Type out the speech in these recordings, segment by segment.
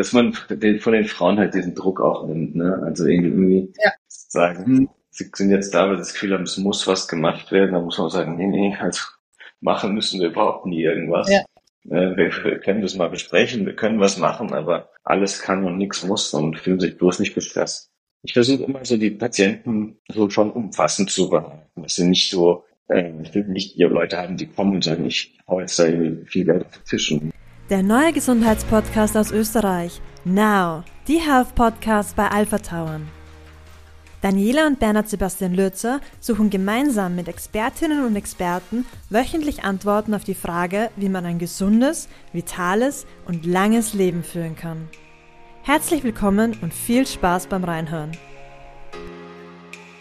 dass man von den Frauen halt diesen Druck auch nimmt, ne? Also irgendwie ja. sagen, mhm. sie sind jetzt da, weil sie das Gefühl haben, es muss was gemacht werden, dann muss man sagen, nee, nee, also machen müssen wir überhaupt nie irgendwas. Ja. Äh, wir, wir können das mal besprechen, wir können was machen, aber alles kann und nichts muss und fühlen sich bloß nicht gestresst. Ich versuche immer so die Patienten so schon umfassend zu behalten, dass sie nicht so, äh, ich will nicht die Leute haben, die kommen und sagen, ich hau jetzt da viel Geld auf den Tisch. Der neue Gesundheitspodcast aus Österreich. Now, die Health Podcast bei Alpha Towern. Daniela und Bernhard Sebastian Lürzer suchen gemeinsam mit Expertinnen und Experten wöchentlich Antworten auf die Frage, wie man ein gesundes, vitales und langes Leben führen kann. Herzlich willkommen und viel Spaß beim Reinhören.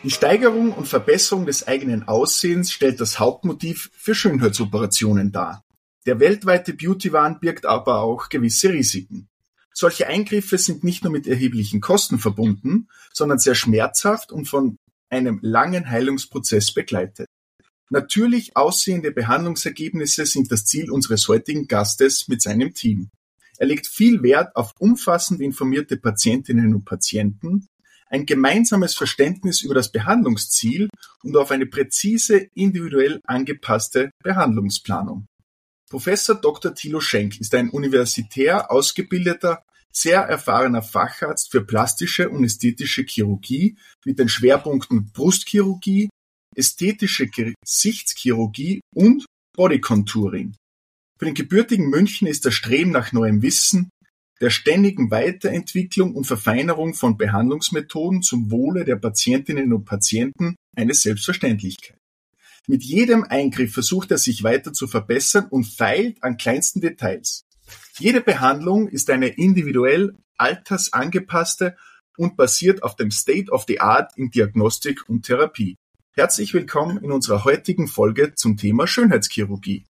Die Steigerung und Verbesserung des eigenen Aussehens stellt das Hauptmotiv für Schönheitsoperationen dar. Der weltweite Beauty-Wahn birgt aber auch gewisse Risiken. Solche Eingriffe sind nicht nur mit erheblichen Kosten verbunden, sondern sehr schmerzhaft und von einem langen Heilungsprozess begleitet. Natürlich aussehende Behandlungsergebnisse sind das Ziel unseres heutigen Gastes mit seinem Team. Er legt viel Wert auf umfassend informierte Patientinnen und Patienten, ein gemeinsames Verständnis über das Behandlungsziel und auf eine präzise, individuell angepasste Behandlungsplanung. Professor Dr. Thilo Schenk ist ein universitär ausgebildeter sehr erfahrener Facharzt für plastische und ästhetische Chirurgie mit den Schwerpunkten Brustchirurgie, ästhetische Gesichtschirurgie und Bodycontouring. Für den gebürtigen München ist das Streben nach neuem Wissen, der ständigen Weiterentwicklung und Verfeinerung von Behandlungsmethoden zum Wohle der Patientinnen und Patienten eine Selbstverständlichkeit. Mit jedem Eingriff versucht er sich weiter zu verbessern und feilt an kleinsten Details. Jede Behandlung ist eine individuell altersangepasste und basiert auf dem State of the Art in Diagnostik und Therapie. Herzlich willkommen in unserer heutigen Folge zum Thema Schönheitschirurgie.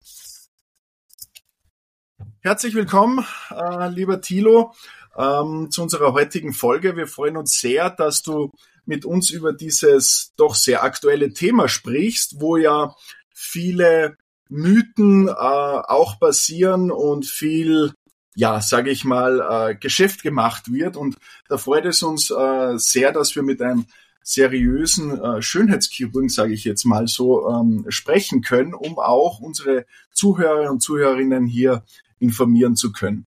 Herzlich willkommen, äh, lieber Thilo, ähm, zu unserer heutigen Folge. Wir freuen uns sehr, dass du mit uns über dieses doch sehr aktuelle Thema sprichst, wo ja viele Mythen äh, auch basieren und viel, ja, sage ich mal, äh, Geschäft gemacht wird. Und da freut es uns äh, sehr, dass wir mit einem seriösen äh, Schönheitschirurgen, sage ich jetzt mal so, ähm, sprechen können, um auch unsere Zuhörer und Zuhörerinnen hier informieren zu können.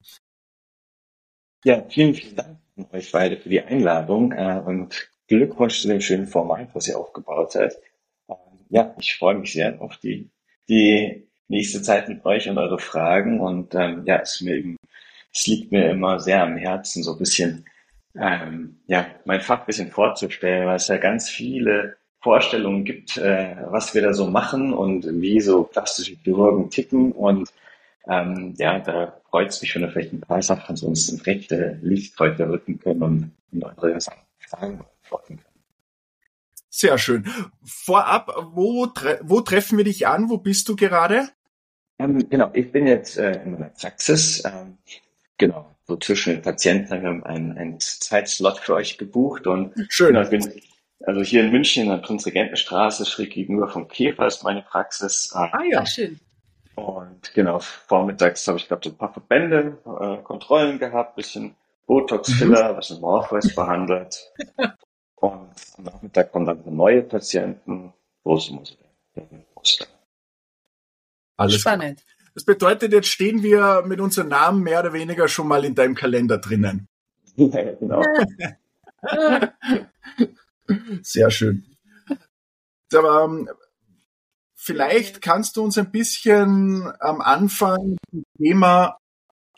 Ja, vielen, vielen Dank an euch beide für die Einladung äh, und Glückwunsch zu dem schönen Format, was ihr aufgebaut habt. Ähm, ja, ich freue mich sehr auf die die nächste Zeit mit euch und eure Fragen. Und ähm, ja, es, mir eben, es liegt mir immer sehr am Herzen, so ein bisschen ähm, ja, mein Fach ein bisschen vorzustellen, weil es ja ganz viele Vorstellungen gibt, äh, was wir da so machen und wie so plastische Chirurgen ticken. Und ähm, ja, da freut es mich, wenn wir vielleicht ein paar Sachen so ins rechte Licht heute rücken können und, und eure Fragen beantworten können. Sehr schön. Vorab, wo, tre wo treffen wir dich an? Wo bist du gerade? Ähm, genau, ich bin jetzt äh, in meiner Praxis. Ähm, genau, so zwischen den Patienten haben wir einen, einen Zeitslot für euch gebucht. Und schön. Genau, bin, also hier in München, in der Prinzregentenstraße, schräg gegenüber vom Käfer ist meine Praxis. Ähm, ah ja, schön. Und genau, vormittags habe ich, glaube so ein paar Verbände, äh, Kontrollen gehabt, bisschen Botox-Filler, mhm. was in Morpheus behandelt. Und am Nachmittag kommen dann neue Patienten. Große Musik. Alles Spannend. Klar. Das bedeutet, jetzt stehen wir mit unserem Namen mehr oder weniger schon mal in deinem Kalender drinnen. Ja, genau. Sehr schön. Aber ähm, vielleicht kannst du uns ein bisschen am Anfang das Thema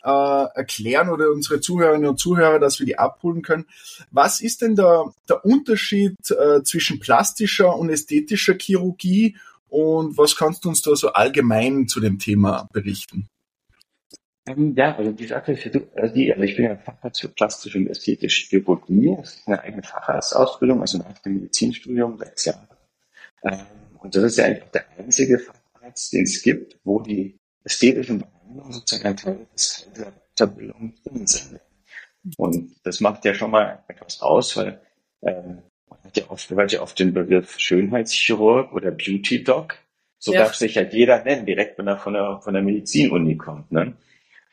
äh, erklären oder unsere Zuhörerinnen und Zuhörer, dass wir die abholen können. Was ist denn der, der Unterschied äh, zwischen plastischer und ästhetischer Chirurgie und was kannst du uns da so allgemein zu dem Thema berichten? Ähm, ja, also die Sache ist die, also ich bin ja Facharzt für plastische und ästhetische Chirurgie. Das ist eine eigene Facharztausbildung, also nach dem Medizinstudium sechs Jahre. Ähm, und das ist ja eigentlich der einzige Facharzt, den es gibt, wo die ästhetischen sozusagen ein Teil des der Weiterbildung drin sind. Und das macht ja schon mal etwas aus, weil ähm, man hat ja oft, hört ja oft den Begriff Schönheitschirurg oder Beauty Doc. So ja. darf sich halt jeder nennen, direkt wenn er von der, von der Medizinuni kommt. Ne?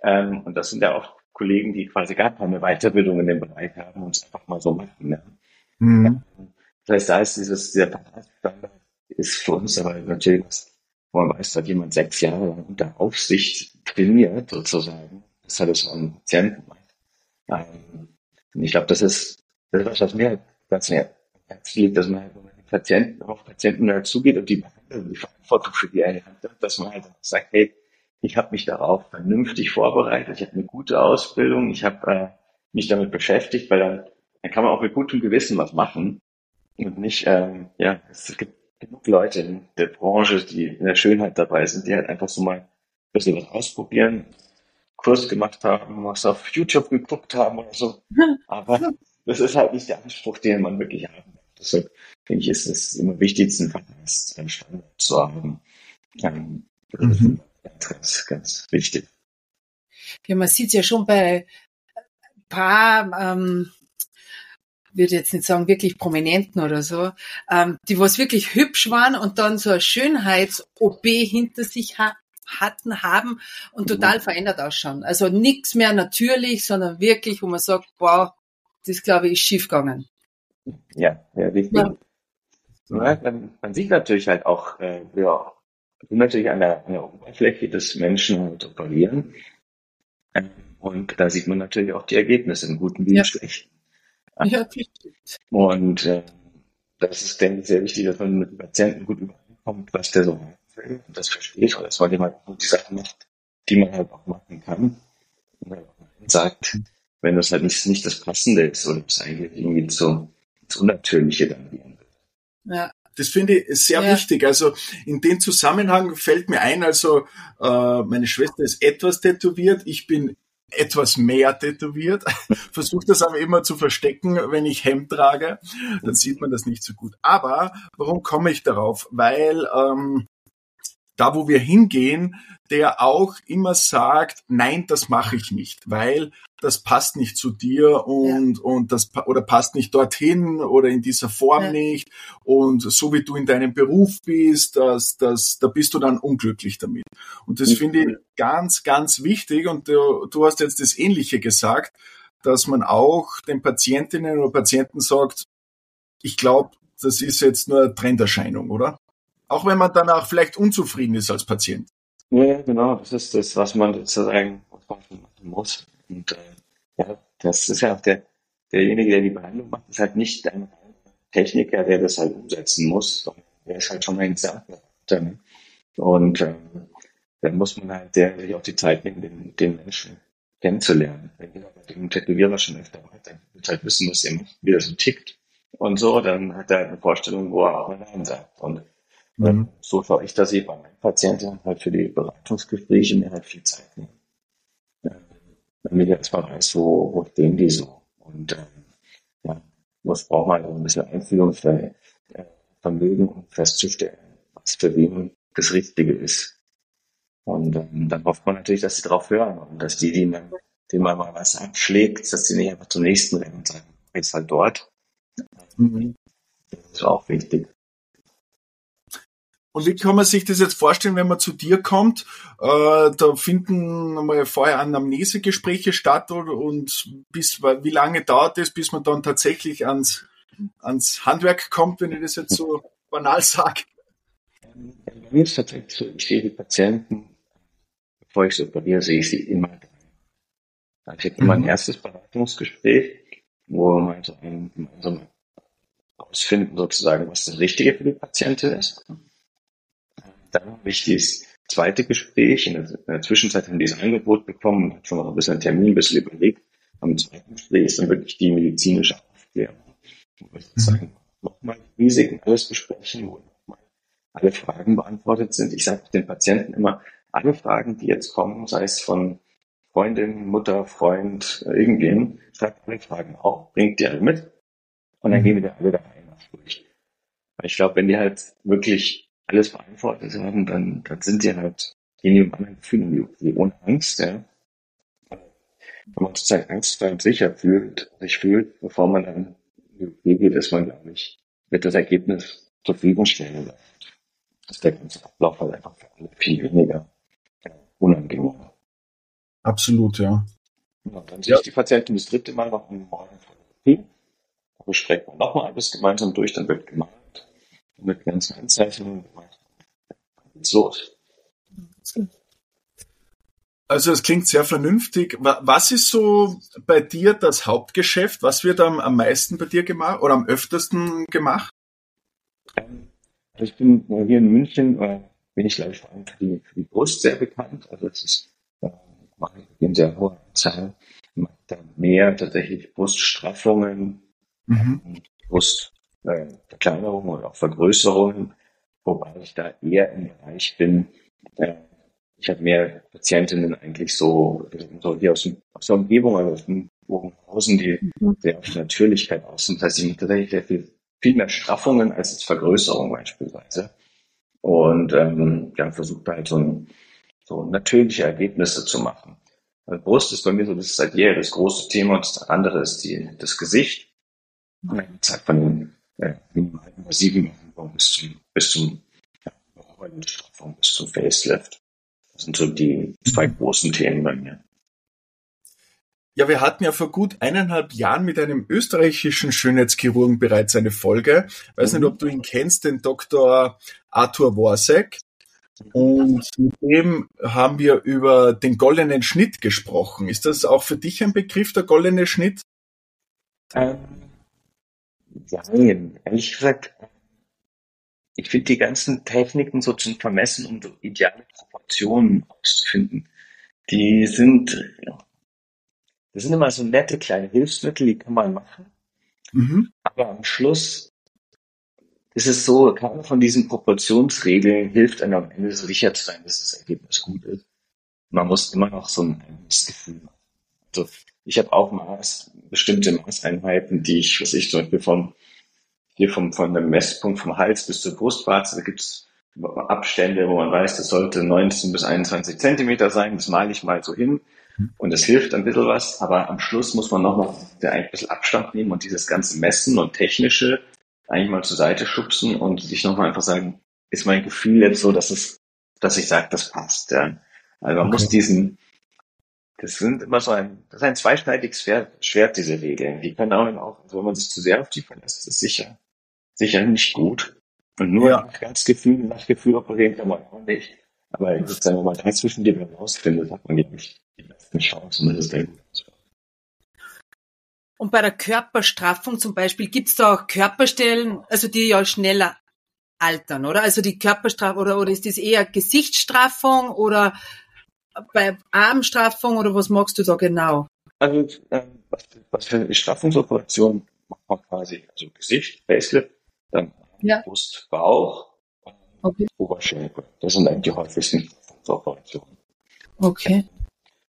Ähm, und das sind ja oft Kollegen, die quasi gar keine Weiterbildung in dem Bereich haben und es einfach mal so machen. Ne? Mhm. Das heißt, da ist dieses, dieser Standard ist für uns aber natürlich was, man weiß, da hat jemand sechs Jahre lang unter Aufsicht trainiert, sozusagen. Das hat es auch einen Patienten. Ähm, und ich glaube, das ist, das ist was, was mir ganz näher Herz liegt, dass man halt, Patienten, auf Patienten halt zugeht und die die Verantwortung für die eine hat, dass man halt sagt, hey, ich habe mich darauf vernünftig vorbereitet, ich habe eine gute Ausbildung, ich habe äh, mich damit beschäftigt, weil dann, dann kann man auch mit gutem Gewissen was machen und nicht, ähm, ja, es gibt genug Leute in der Branche, die in der Schönheit dabei sind, die halt einfach so mal ein bisschen was ausprobieren, Kurs gemacht haben, was auf YouTube geguckt haben oder so. Aber das ist halt nicht der Anspruch, den man wirklich haben will. Deshalb finde ich, ist es immer wichtig, einen Standard zu haben. Ähm, mhm ganz, ganz wichtig. Ja, man sieht ja schon bei ein paar, ähm, würde jetzt nicht sagen wirklich Prominenten oder so, ähm, die was wirklich hübsch waren und dann so ein Schönheits-OP hinter sich ha hatten, haben und total mhm. verändert ausschauen. Also nichts mehr natürlich, sondern wirklich, wo man sagt, wow, das glaube ich ist schiefgegangen. Ja, ja, wichtig. Ja. Ja, man, man, sieht natürlich halt auch, äh, ja, natürlich an der, an der Oberfläche des Menschen operieren. Ähm, und da sieht man natürlich auch die Ergebnisse, im Guten wie im ja. Schlechten. Ja, und äh, das ist, denke ich, sehr wichtig, dass man mit dem Patienten gut übereinkommt, was der so will und das versteht, oder dass man jemand die Sachen macht, die man halt auch machen kann. Und dann sagt, wenn das halt nicht, nicht das Passende ist oder es eigentlich irgendwie zu, zu Unnatürliche dann werden wird. Ja. Das finde ich sehr ja. wichtig. Also in dem Zusammenhang fällt mir ein, also äh, meine Schwester ist etwas tätowiert, ich bin etwas mehr tätowiert, versuche das aber immer zu verstecken, wenn ich Hemd trage, dann sieht man das nicht so gut. Aber warum komme ich darauf? Weil ähm, da, wo wir hingehen, der auch immer sagt, nein, das mache ich nicht, weil das passt nicht zu dir und, ja. und das, oder passt nicht dorthin oder in dieser Form ja. nicht und so wie du in deinem Beruf bist, das, das, da bist du dann unglücklich damit. Und das mhm. finde ich ganz, ganz wichtig und du, du hast jetzt das Ähnliche gesagt, dass man auch den Patientinnen oder Patienten sagt, ich glaube, das ist jetzt nur eine Trenderscheinung, oder? Auch wenn man danach vielleicht unzufrieden ist als Patient. Ja, genau, das ist das, was man sozusagen machen muss. Und äh, ja, das ist ja auch der, derjenige, der die Behandlung macht, ist halt nicht ein Techniker, der das halt umsetzen muss, sondern der ist halt schon ein Examen. Ne? Und ähm, dann muss man halt der sich auch die Zeit nehmen, den, den Menschen kennenzulernen. Wenn jeder bei dem Tätowierer schon öfter war, dann wird halt wissen, was er macht, wie er so tickt. Und so, dann hat er eine Vorstellung, wo er auch Nein sagt. Und mhm. so schaue ich das eben bei meinen Patienten halt für die Beratungsgespräche mir halt viel Zeit nehmen damit ich erstmal weiß, wo, wo stehen die so. Und ähm, ja, was braucht man also ein bisschen Einfühlungsvermögen, äh, um festzustellen, was für wen das Richtige ist. Und ähm, dann hofft man natürlich, dass sie drauf hören und dass die, die man, denen man mal was abschlägt, dass sie nicht einfach zum nächsten rennen und sagen, jetzt halt dort. Mhm. Das ist auch wichtig. Und wie kann man sich das jetzt vorstellen, wenn man zu dir kommt? Äh, da finden mal vorher Anamnesegespräche statt und bis wie lange dauert es, bis man dann tatsächlich ans, ans Handwerk kommt, wenn ich das jetzt so banal sage? Bei mir ist tatsächlich so, ich sehe die Patienten, bevor ich sie operiere, sehe ich sie immer. Also ich habe immer ein mhm. erstes Beratungsgespräch, wo wir gemeinsam ausfinden sozusagen, was das Richtige für die Patientin ist. Dann habe ich das zweite Gespräch. In der, Zwischenzeit haben die das Angebot bekommen, hat schon mal ein bisschen einen Termin, ein bisschen überlegt. Am zweiten Gespräch ist dann wirklich die medizinische Aufklärung. Wo wir sozusagen nochmal Risiken alles besprechen, wo nochmal alle Fragen beantwortet sind. Ich sage den Patienten immer, alle Fragen, die jetzt kommen, sei es von Freundin, Mutter, Freund, irgendwem, schreibt alle Fragen auf, bringt die alle mit und dann mhm. gehen wir alle da rein durch. Ich glaube, wenn die halt wirklich alles beantwortet haben, dann, dann sind die halt mit anderen Gefühlen wie, ohne Angst, ja. Wenn man sozusagen angstfrei sicher fühlt, sich fühlt, bevor man dann wie geht, ist man, glaube ich, wird das Ergebnis zur Verfügung stellen. Dass der ganze Ablauf halt einfach für alle viel weniger unangenehm. Absolut, ja. Ja, dann sehe ich die Patientin das dritte Mal noch am Morgen besprechen wir nochmal alles gemeinsam durch, dann wird gemalt. Mit ganzen Anzeichnungen gemacht. Los. Also es klingt sehr vernünftig. Wa- Was ist so bei dir das Hauptgeschäft? Was wird am, am meisten bei dir gemacht oder am öftesten gemacht? Also ich bin hier in München, äh, bin ich glaube ich vor allem für die, für die Brust sehr bekannt. Also das ist, äh, in sehr hoher Zahl. Mache da mehr tatsächlich Bruststraffungen, Mhm. Brustverkleinerungen oder auch Vergrößerungen, wobei ich da eher im Bereich bin. Äh, ich habe mehr Patientinnen eigentlich so, so hier aus, dem, aus der Umgebung, also aus dem Bogenhausen, die sehr auf Natürlichkeit aus sind. Das heißt, ich mache tatsächlich sehr viel, viel mehr Straffungen als jetzt Vergrößerung beispielsweise. Und ähm, ja, versucht halt so, ein, so natürliche Ergebnisse zu machen. Also Brust ist bei mir so, das ist seit jeher das große Thema und das andere ist die, das Gesicht. Dann geht's halt von den äh, minimalen invasiven Behandlungen bis zum, bis zum ja, Straffung, bis zum Facelift. Das sind so die zwei großen Themen bei mir. Ja, wir hatten ja vor gut eineinhalb Jahren mit einem österreichischen Schönheitschirurgen bereits eine Folge. Weiß Mhm. nicht, ob du ihn kennst, den Dr. Arthur Worsek. Und mit dem haben wir über den goldenen Schnitt gesprochen. Ist das auch für dich ein Begriff, der goldene Schnitt? Ähm, ja, ehrlich gesagt, ich finde die ganzen Techniken so zum Vermessen, um so ideale Proportionen auszufinden, die sind, das sind immer so nette kleine Hilfsmittel, die kann man machen. Mhm. Aber am Schluss ist es so, keine von diesen Proportionsregeln hilft einem am Ende so sicher zu sein, dass das Ergebnis gut ist. Man muss immer noch so ein Gefühl machen. Also ich habe auch Maß, bestimmte Maßeinheiten, die ich, was ich zum Beispiel vom, hier vom, von dem Messpunkt vom Hals bis zur Brustwarze, da gibt's Abstände, wo man weiß, das sollte 19 bis 21 Zentimeter sein, das male ich mal so hin. Und das hilft ein bisschen was, aber am Schluss muss man nochmal ein bisschen Abstand nehmen und dieses ganze Messen und Technische eigentlich mal zur Seite schubsen und sich nochmal einfach sagen, ist mein Gefühl jetzt so, dass es, dass ich sage, das passt. Ja. Also man Okay. muss diesen, das sind immer so ein, das ist ein zweischneidiges Schwert, Schwert, diese Regeln. Die können auch, auch also wenn man sich zu sehr auf die verlässt, ist es sicher, sicher nicht gut. Und nur Ja. nach ganz Gefühl, nach Gefühl operieren kann man auch nicht. Aber sozusagen, wenn man drei zwischen die rausfindet, hat man wirklich die besten Chancen, es dann gut. Und bei der Körperstraffung zum Beispiel gibt's da auch Körperstellen, also die ja schneller altern, oder? Also die Körperstraffung oder, oder ist das eher Gesichtsstraffung oder bei Armstraffung oder was magst du da genau? Also, ähm, was, was für eine Straffungsoperation macht man quasi? Also Gesicht, Facelift, dann Ja. Brust, Bauch, und Okay. Oberschenkel. Das sind eigentlich die häufigsten Straffungsoperationen. Okay.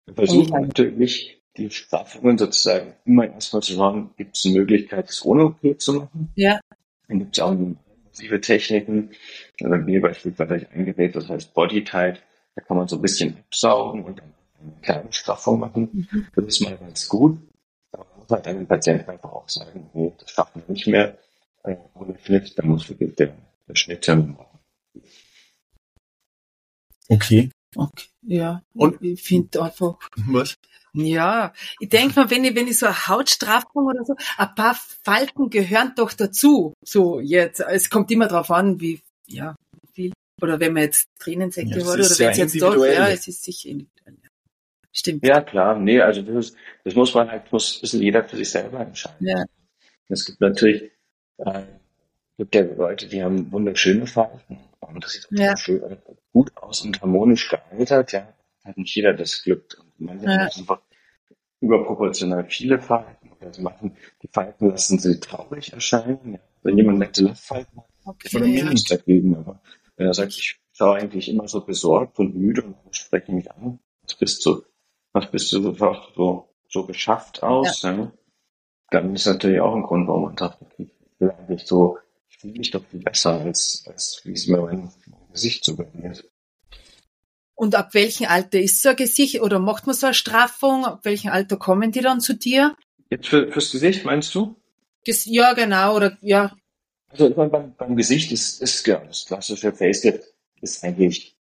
Wir versuchen Okay. natürlich, die Straffungen sozusagen immer erstmal zu schauen, gibt es eine Möglichkeit, das ohne OP zu machen? Ja. Dann gibt es auch massive Techniken. Also mir beispielsweise habe ich ein Gerät, das heißt Body Tight. Da kann man so ein bisschen absaugen und dann eine kleine Straffung machen. Mhm. Das ist mal ganz gut. Aber man muss halt dann dem Patienten einfach auch sagen, nee, das schaffen wir nicht mehr äh, ohne Schnitt. Dann muss wirklich der, der Schnitttermin machen. Okay. Okay. Ja. Und- ich finde einfach, Was? ja, ich denke mal, wenn ich, wenn ich so eine Hautstraffung oder so, ein paar Falten gehören doch dazu. So jetzt, es kommt immer drauf an, wie, ja. Oder wenn man jetzt Tränensäcke Ja, hat oder wenn es jetzt doch, ja, es ist sicher individuell. Stimmt. Ja, klar. Nee, also das, ist, das muss man halt, muss bisschen jeder für sich selber entscheiden. Ja. Es gibt natürlich, äh, gibt ja Leute, die haben wunderschöne Falten. Und das sieht Ja. auch schön, äh, gut aus und harmonisch gealtert, ja. Hat nicht jeder das Glück. Und manche Ja. haben einfach überproportional viele Falten. Oder sie machen, die Falten lassen sie traurig erscheinen. Ja. Wenn jemand nette Lachfalten hat, Okay, von mir ja. nichts dagegen. Aber wenn er sagt, ich schaue eigentlich immer so besorgt und müde und spreche mich an, was bist du, was bist du so, so, so geschafft aus, ja. dann ist natürlich auch ein Grund, warum man sagt, okay, ich will eigentlich so, ich fühle mich doch viel besser, als, als wie es mir mein, mein Gesicht so ist. Und ab welchem Alter ist so ein Gesicht oder macht man so eine Straffung? Ab welchem Alter kommen die dann zu dir? Jetzt für, fürs Gesicht meinst du? Das, ja, genau, oder ja, Also ich meine, beim, beim Gesicht ist, ist genau das klassische Facelift ist eigentlich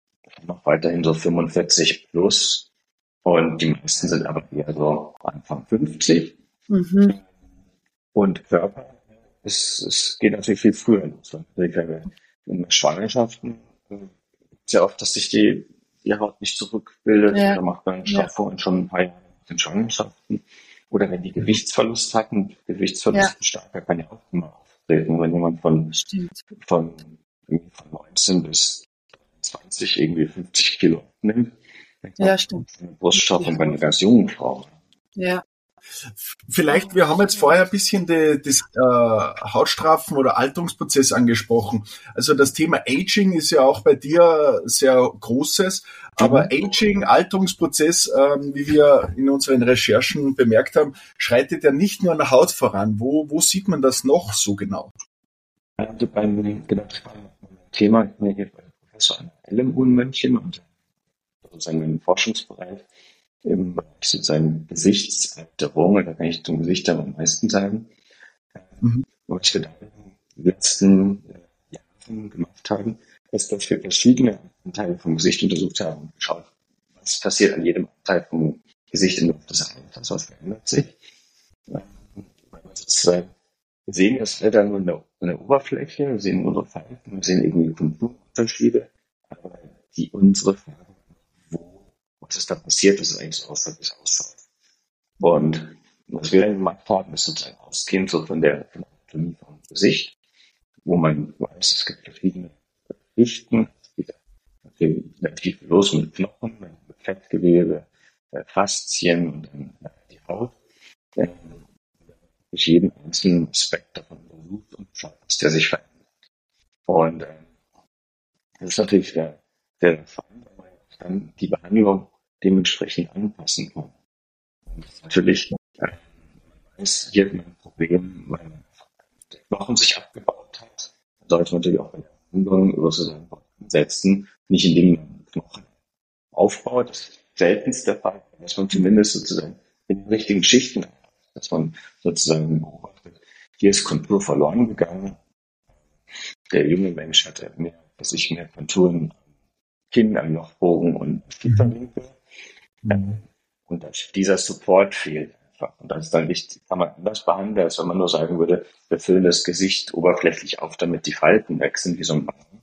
noch weiterhin so 45 plus. Und die meisten sind aber eher so Anfang 50. Mhm. Und Körper, es, es geht natürlich viel früher los. In Schwangerschaften ist ja oft, dass sich die, die Haut nicht zurückbildet. Ja. Da macht man ja. schon ein paar Jahre in Schwangerschaften. Oder wenn die Gewichtsverlust hatten, Gewichtsverlust ja. starker kann ja auch immer auftreten. Wenn jemand von, von, von 19 bis 20 irgendwie 50 Kilo nimmt, ja, stimmt. Bruststoff und bei einer ganz jungen Frau. Ja. Vielleicht, wir haben jetzt vorher ein bisschen die, das äh, Hautstrafen oder Alterungsprozess angesprochen. Also das Thema Aging ist ja auch bei dir sehr großes, aber mhm. Aging, Alterungsprozess, ähm, wie wir in unseren Recherchen bemerkt haben, schreitet ja nicht nur an der Haut voran. Wo, wo sieht man das noch so genau? Also beim genau, Thema, ich bin hier Professor an LMU-München und sozusagen im Forschungsbereich im Bereich sozusagen Gesichtsalterung, da kann ich zum Gesicht am meisten sagen. Mhm. Was wir da in den letzten äh, Jahren gemacht haben, ist, dass wir verschiedene Anteile vom Gesicht untersucht haben und geschaut, was passiert an jedem Anteil vom Gesicht im Laufe des Alters, was verändert sich. Ähm, sozusagen, wir sehen das leider nur in der, in der Oberfläche, wir sehen unsere Falten, wir sehen irgendwie Konturunterschiede, aber die unsere Farbe was ist da passiert, dass es eigentlich so aussieht, wie es ausschaut. Und was wir dann gemacht haben, ist sozusagen ausgehend so von der Anatomie vom Gesicht, wo man weiß, es gibt verschiedene Schichten, es geht relativ los mit Knochen, mit Fettgewebe, äh, Faszien und dann äh, die Haut. Äh, durch jeden einzelnen Aspekt davon untersucht und schaut, dass der sich verändert. Und äh, das ist natürlich der, wenn man dann die Behandlung dementsprechend anpassen kann. Und natürlich ist hier ein Problem, weil der Knochen sich abgebaut hat. Dann sollte man natürlich auch bei der Behandlung über so seinen setzen, nicht indem man Knochen aufbaut. Das ist seltenst der Fall, dass man zumindest sozusagen in den richtigen Schichten dass man sozusagen beobachtet, hier ist Kontur verloren gegangen. Der junge Mensch hatte mehr, dass ich mehr Konturen am Kinn, am Jochbogen und Kieferwinkel. Mhm. Und dass dieser Support fehlt einfach. Und das ist dann nicht, kann man anders behandeln, als wenn man nur sagen würde, wir füllen das Gesicht oberflächlich auf, damit die Falten weg sind, wie so ein Ballen.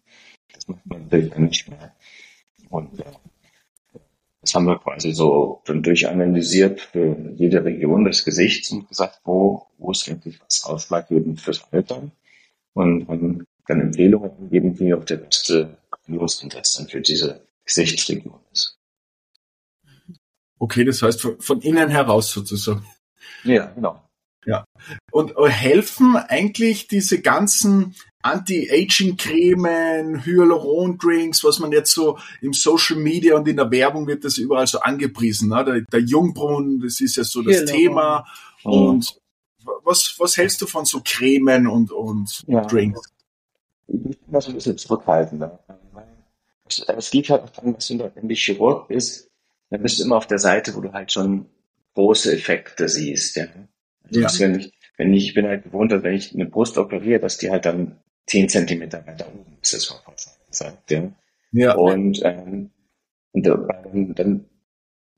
Das macht man natürlich dann nicht mehr. Und ja, das haben wir quasi so dann durchanalysiert für jede Region des Gesichts und gesagt, wo, wo ist eigentlich was ausschlaggebend fürs Alter? Und haben dann Empfehlungen gegeben, wie auch der beste Lösungstest dann für diese Gesichtsregion ist. Okay, das heißt von, von innen heraus sozusagen. Ja, genau. Ja. Und äh, helfen eigentlich diese ganzen Anti-Aging-Cremen, Hyaluron-Drinks, was man jetzt so im Social Media und in der Werbung wird das überall so angepriesen. Ne? Der, der Jungbrunnen, das ist ja so das Hyaluron. Thema. Mhm. Und was, was hältst du von so Cremen und, und ja. Drinks? Ich so ein bisschen Es liegt halt auch daran, was du in die Chirurg bist dann bist du immer auf der Seite, wo du halt schon große Effekte siehst. Ja. Also ja. Wenn, ich, wenn ich, ich bin halt gewohnt, dass wenn ich eine Brust operiere, dass die halt dann zehn Zentimeter weiter oben ist, das war gesagt. Ja. ja. Und, ähm, und dann, dann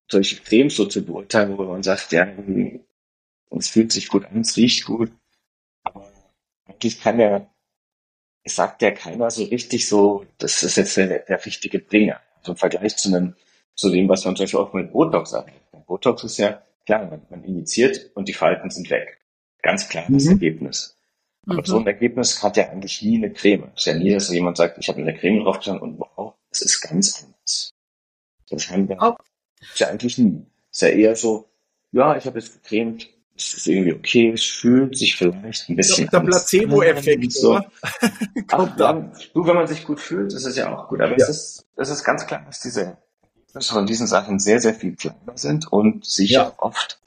solche Cremes so zu beurteilen, wo man sagt, ja, es fühlt sich gut an, es riecht gut, aber eigentlich kann ja, es sagt ja keiner so richtig so, das ist jetzt der, der richtige Bringer. Also im Vergleich zu einem zu dem, was man zum Beispiel auch mit Botox sagt. Botox ist ja, klar, man, man injiziert und die Falten sind weg. Ganz klar das mhm. Ergebnis. Aber mhm. so ein Ergebnis hat ja eigentlich nie eine Creme. Es ist ja nie, dass jemand sagt, ich habe eine Creme draufgestanden und wow, es ist ganz anders. Das haben wir oh. ist ja eigentlich nie. Es ist ja eher so, ja, ich habe jetzt gecremt, es ist irgendwie okay, es fühlt sich vielleicht ein bisschen Der Placebo-Effekt, so. Ach, dann, du, wenn man sich gut fühlt, ist es ja auch gut. Aber ja. es ist, es ist ganz klar, dass diese von diesen Sachen sehr, sehr viel kleiner sind und sicher ja. oft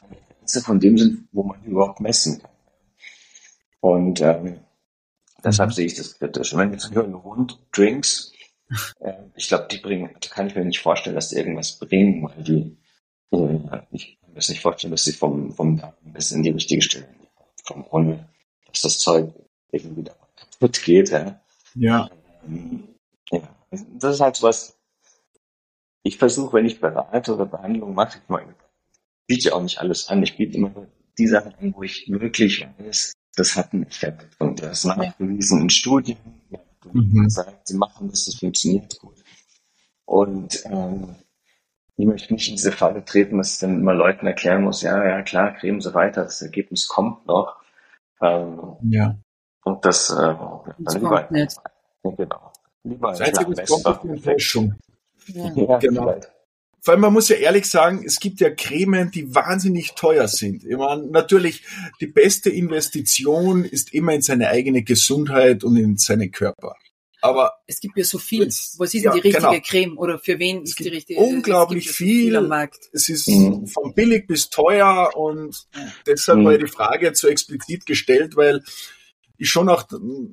von dem sind, wo man überhaupt messen kann. Und ähm, deshalb mhm. sehe ich das kritisch. Und wenn wir hören rund Drinks, äh, ich glaube, die bringen, da kann ich mir nicht vorstellen, dass die irgendwas bringen, weil die, äh, ich das nicht vorstellen, dass sie vom, vom Daten bis in die richtige Stelle kommen, ohne dass das Zeug irgendwie da kaputt geht. Ja. Ja. Ähm, ja. Das ist halt so was, ich versuche, wenn ich berate oder Behandlung mache, ich meine, biete auch nicht alles an. Ich biete immer die Sachen an, wo ich wirklich weiß, das hat einen Effekt. Und das ist nachgewiesen in Studien. Ja, mhm. gesagt, sie machen das, das funktioniert gut. Und ähm, ich möchte nicht in diese Falle treten, dass ich dann immer Leuten erklären muss, ja, ja, klar, cremen sie weiter, das Ergebnis kommt noch. Ähm, ja. Und das, äh, das lieber, kommt nicht. Genau. Lieber das Einzige, was kommt, ist die Enttäuschung. Ja. ja, genau. Vor allem, man muss ja ehrlich sagen, es gibt ja Cremen, die wahnsinnig teuer sind. Ich meine, natürlich, die beste Investition ist immer in seine eigene Gesundheit und in seinen Körper. Aber es gibt ja so viel. Was ist ja, denn die richtige genau. Creme oder für wen ist die richtige? Unglaublich viel. So viel es ist mhm. von billig bis teuer und deshalb mhm. war die Frage jetzt so explizit gestellt, weil ich schon auch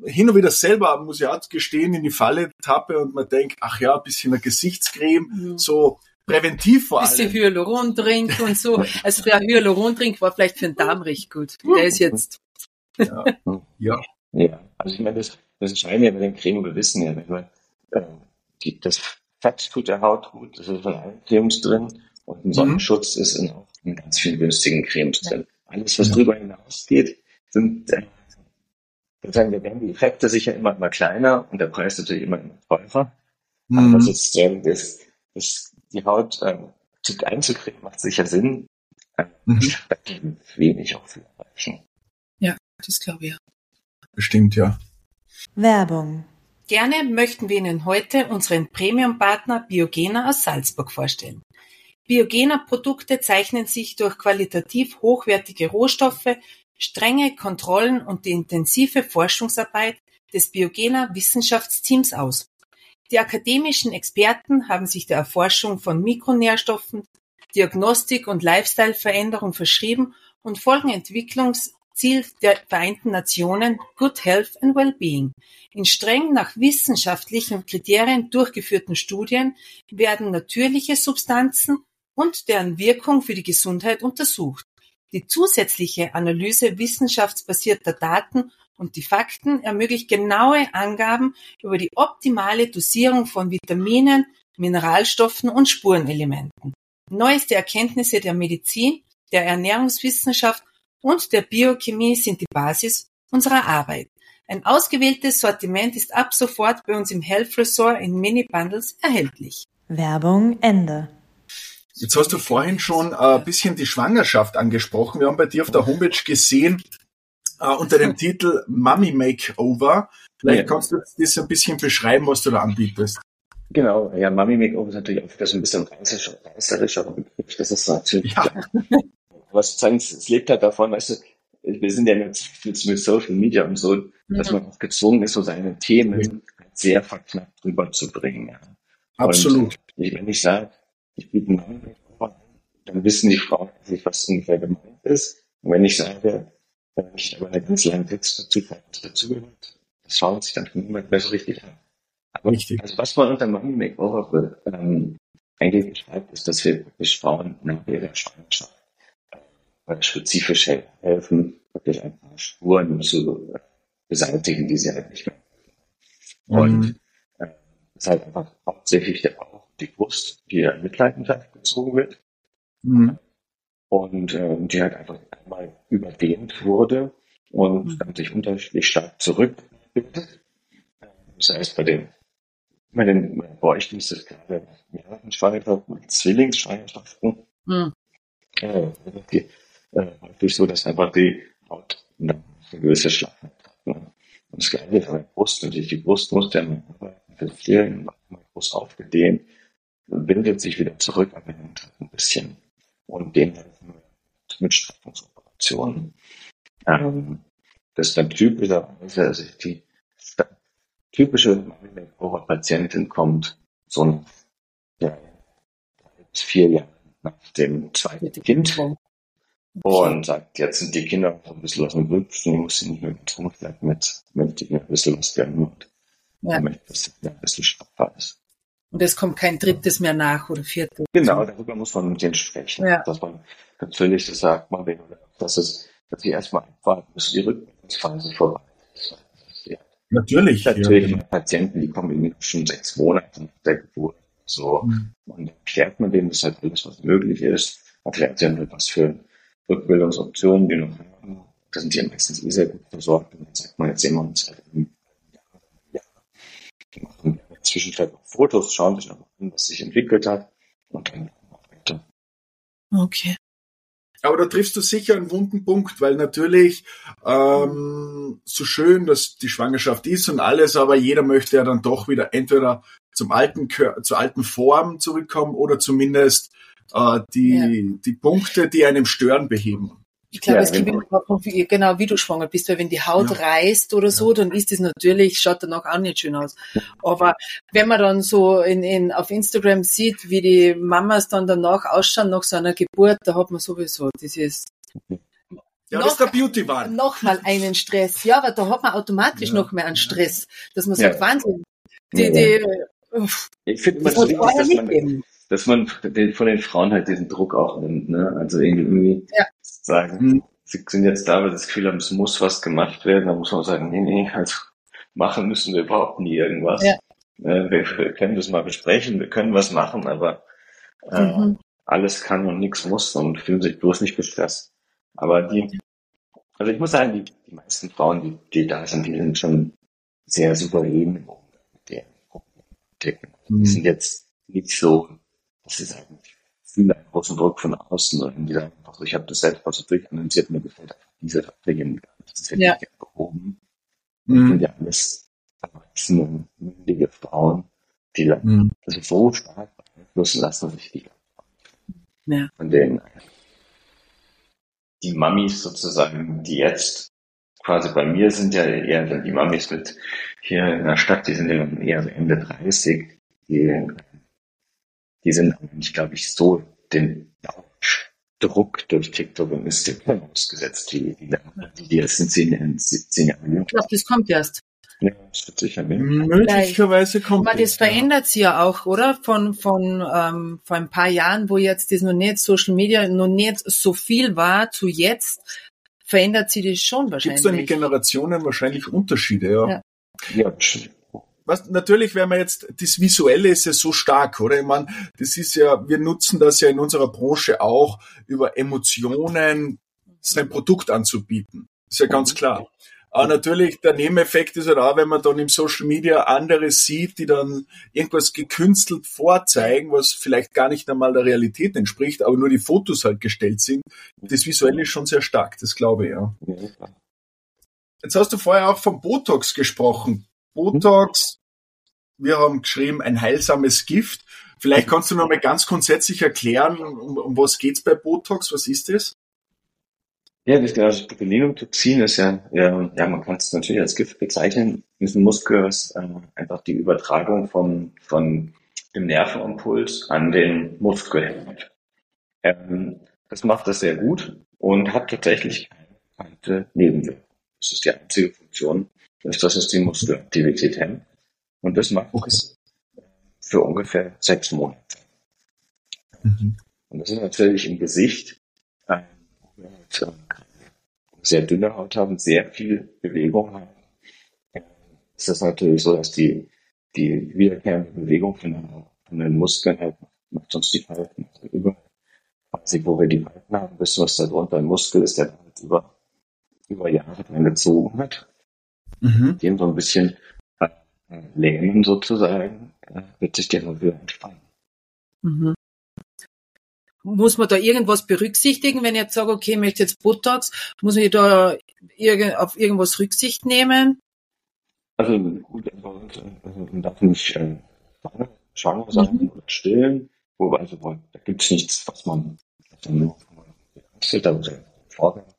hin und wieder selber, muss ich auch gestehen, in die Falle tappe und man denkt, ach ja, ein bisschen eine Gesichtscreme, mhm. so präventiv vor allem. Bisschen Hyaluron-Drink und so. Also der Hyaluron-Drink war vielleicht für den Darm recht gut. Der ist jetzt... Ja. ja. ja. Also ich meine, das das entscheidende bei den Cremen, wir wissen ja, wenn man, äh, die, das Fett tut der Haut gut, das ist von allen Cremes drin und ein mhm. Sonnenschutz mhm. ist in, auch in ganz vielen günstigen Cremes ja. drin. Alles, was ja. drüber hinausgeht, sind, äh, sozusagen, da werden die Effekte sicher immer, immer kleiner und der Preis natürlich immer, immer teurer. Mhm. Aber das, das, die Haut äh, einzukriegen, macht sicher Sinn. Äh, mhm. wenig auch für erreichen. Ja, das glaube ich. Ja. Bestimmt, ja. Werbung. Gerne möchten wir Ihnen heute unseren Premium-Partner Biogena aus Salzburg vorstellen. Biogena-Produkte zeichnen sich durch qualitativ hochwertige Rohstoffe, strenge Kontrollen und die intensive Forschungsarbeit des Biogena Wissenschaftsteams aus. Die akademischen Experten haben sich der Erforschung von Mikronährstoffen, Diagnostik und Lifestyle-Veränderung verschrieben und folgen Entwicklungs- Ziel der Vereinten Nationen Good Health and Well-being. In streng nach wissenschaftlichen Kriterien durchgeführten Studien werden natürliche Substanzen und deren Wirkung für die Gesundheit untersucht. Die zusätzliche Analyse wissenschaftsbasierter Daten und die Fakten ermöglicht genaue Angaben über die optimale Dosierung von Vitaminen, Mineralstoffen und Spurenelementen. Neueste Erkenntnisse der Medizin, der Ernährungswissenschaft und der Biochemie sind die Basis unserer Arbeit. Ein ausgewähltes Sortiment ist ab sofort bei uns im Health Resort in Mini-Bundles erhältlich. Werbung Ende. Jetzt hast du vorhin schon äh, ein bisschen die Schwangerschaft angesprochen. Wir haben bei dir auf der Homepage gesehen, äh, unter dem Titel Mummy Makeover. Vielleicht ja. kannst du das ein bisschen beschreiben, was du da anbietest. Genau, ja, Mummy Makeover ist natürlich auch wieder so ein bisschen reißerischer Begriff. Das ist natürlich ja. Was sozusagen, es lebt halt davon, weißt du, wir sind ja jetzt mit Social Media und so, mhm. dass man auch gezwungen ist, so seine Themen sehr verknappt rüberzubringen. Ja. Absolut. Und wenn ich sage, ich biete einen dann wissen die Frauen nicht, was ungefähr gemeint ist. Und wenn ich sage, wenn ich aber eine ganz lange Text dazu dazugehört, das schaut sich dann niemand mehr so richtig an. Aber richtig. Also was man unter Money Makeover ähm, eigentlich beschreibt, ist, dass wir wirklich Frauen nach ihrer Schwangerschaft spezifisch helfen, wirklich ein paar Spuren zu beseitigen, die sie halt nicht mehr. Mhm. Und äh, das ist halt einfach hauptsächlich auch die Brust, die in Mitleidenschaft gezogen wird. Mhm. Und äh, die halt einfach einmal überdehnt wurde und mhm. dann sich unterschiedlich stark zurückbildet. Das heißt, bei den, bei den Bräuchten ist es gerade mehreren Schwangerschaften, Zwillingsschwangerschaften, mhm. äh, die äh, häufig so, dass einfach die Haut eine gewisse Schlaffheit hat. Ne? Und das Gleiche ist bei der Brust. Natürlich, die Brust muss dann fehlen, groß aufgedehnt, bildet sich wieder zurück, aber nimmt ein bisschen. Und den helfen wir mit Straffungsoperationen. Ähm, das ist dann typischerweise, also die typische Patientin kommt so ein ja, bis vier Jahre nach dem zweiten Kind und sagt, jetzt sind die Kinder ein bisschen aus dem Grübschen, ich muss sie nicht mehr gezwungen vielleicht mit, mit die ein bisschen loswerden und ja. damit das ein bisschen strafbar ist. Und es kommt kein drittes mehr nach oder viertes. Genau, darüber muss man mit denen sprechen. Ja. Dass man natürlich, das sagt man, wenn, dass es, dass sie erstmal abwarten, bis die Rückwärtsphase vorbei ist. Natürlich. Natürlich ja, genau. Patienten, die kommen in schon sechs Monaten nach der Geburt so. Mhm. Und erklärt man denen das halt alles, was möglich ist, erklärt ihnen, was für Rückbildungsoptionen die noch haben. Da sind die ja meistens eh sehr gut versorgt. Und dann sagt man, jetzt sehen wir uns halt im ja, die machen in der Zwischenzeit noch Fotos, schauen sich noch an, was sich entwickelt hat und dann weiter. Okay. Aber da triffst du sicher einen wunden Punkt, weil natürlich ähm, so schön, dass die Schwangerschaft ist und alles, aber jeder möchte ja dann doch wieder entweder zum alten zur alten Form zurückkommen oder zumindest äh, die ja. die Punkte, die einem stören, beheben. Ich glaube, ja, es gibt genau. genau wie du schwanger bist, weil wenn die Haut ja. reißt oder so, dann ist es natürlich, schaut danach auch nicht schön aus. Aber wenn man dann so in, in, auf Instagram sieht, wie die Mamas dann danach ausschauen nach so einer Geburt, da hat man sowieso dieses ja, noch, das ist der Beauty-Wahn. Noch mal einen Stress. Ja, aber da hat man automatisch ja. noch mehr einen Stress, dass man sagt, Wahnsinn. Die, die, ich finde immer so wichtig, dass man, dass man von den Frauen halt diesen Druck auch nimmt, ne? Also irgendwie ja. sagen, mhm. sie sind jetzt da, weil sie das Gefühl haben, es muss was gemacht werden, dann muss man sagen, nee, nee, also machen müssen wir überhaupt nie irgendwas. Ja. Äh, wir, können das mal besprechen, wir können was machen, aber äh, mhm. alles kann und nichts muss und fühlen sich bloß nicht gestresst. Aber die, also ich muss sagen, die, die meisten Frauen, die, die da sind, die sind schon sehr souverän Umgang mit den Problematiken. Mhm. Die sind jetzt nicht so das ist eigentlich viel einen großen Druck von außen. Und die sagen einfach so, ich habe das selbst mal so durchanalysiert, mir gefällt einfach diese Regeln gar nicht. Das hätte ja. ich behoben. Mhm. Das sind ja alles erwachsene, mündige Frauen, die dann mhm. also so stark beeinflussen lassen sich die ja. von denen die Mamis sozusagen, die jetzt quasi bei mir sind ja eher die Mamis mit hier in der Stadt, die sind ja eher Ende 30, die die sind nicht, glaube ich, so den Druck durch TikTok und Instagram ausgesetzt, wie die, die, die erst in zehn Jahren, 17 Jahren. Ich glaube, das kommt erst. Ja, das wird sicher mehr. Möglicherweise kommt Aber das verändert sich ja auch, oder? Von, von, ähm, vor ein paar Jahren, wo jetzt das noch nicht Social Media noch nicht so viel war, zu jetzt, verändert sich das schon wahrscheinlich. Gibt es da in Generationen wahrscheinlich Unterschiede, ja. Ja, ja was, natürlich, wenn man jetzt, das Visuelle ist ja so stark, oder? Ich meine, das ist ja, wir nutzen das ja in unserer Branche auch, über Emotionen sein Produkt anzubieten. Ist ja ganz klar. Aber natürlich, der Nebeneffekt ist halt auch, wenn man dann im Social Media andere sieht, die dann irgendwas gekünstelt vorzeigen, was vielleicht gar nicht einmal der Realität entspricht, aber nur die Fotos halt gestellt sind. Das Visuelle ist schon sehr stark, das glaube ich, ja. Jetzt hast du vorher auch von Botox gesprochen. Botox, wir haben geschrieben, ein heilsames Gift. Vielleicht kannst du noch mal ganz grundsätzlich erklären, um, um was geht's bei Botox? Was ist das? Ja, das, genau, das Botulinumtoxin ist ja, ja, ja, man kann es natürlich als Gift bezeichnen. Das ist ein Muskel, was äh, einfach die Übertragung von, von dem Nervenimpuls an den Muskel hält. Ähm, das macht das sehr gut und hat tatsächlich keine Nebenwirkungen. Das ist die einzige Funktion, ist, dass es die Muskelaktivität hemmt. Und das macht okay. es für ungefähr sechs Monate. Mhm. Und das ist natürlich im Gesicht, äh, sehr dünne Haut haben, sehr viel Bewegung haben. Ist das natürlich so, dass die, die wiederkehrende Bewegung von, den, von den Muskeln halt macht uns die Falten. Also über, quasi, wo wir die Falten haben, bis was da drunter ein Muskel ist, der halt über, über Jahre dran gezogen hat mhm. dem so ein bisschen äh, lähmen sozusagen, äh, wird sich der Nervür entspannen. Mhm. Muss man da irgendwas berücksichtigen, wenn ich jetzt sage, okay, ich möchte jetzt Botox, muss ich da irg auf irgendwas Rücksicht nehmen? Also gut, also, man darf nicht äh, schwanger sein mhm. oder stillen, wobei also, da gibt es nichts, was man also nur da Vorgang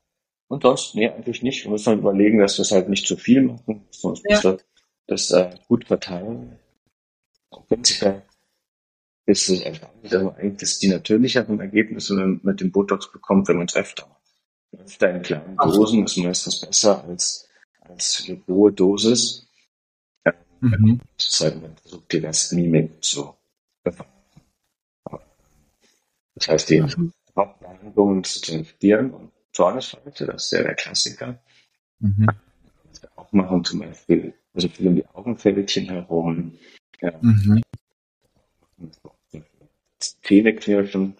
und sonst, nee, eigentlich nicht. Wir müssen halt überlegen, dass wir es halt nicht zu viel machen, sonst ja. müssen wir das äh, gut verteilen. Prinzipiell ist es erstaunlich, also eigentlich ist die natürlicheren Ergebnisse, wenn man mit dem Botox bekommt, wenn man es öfter macht. Öfter in kleinen Dosen ist meistens besser als, als eine hohe Dosis. Ja, mhm. Das ist halt, man versucht die Restmimik zu. Das heißt, die mhm. Hauptbehandlungen zu infizieren und Zornesfalte, das ist ja der Klassiker. Mhm. Was wir auch machen zum Beispiel, also viel um die Augenfältchen herum. Ja. Mhm. Zähneknirschen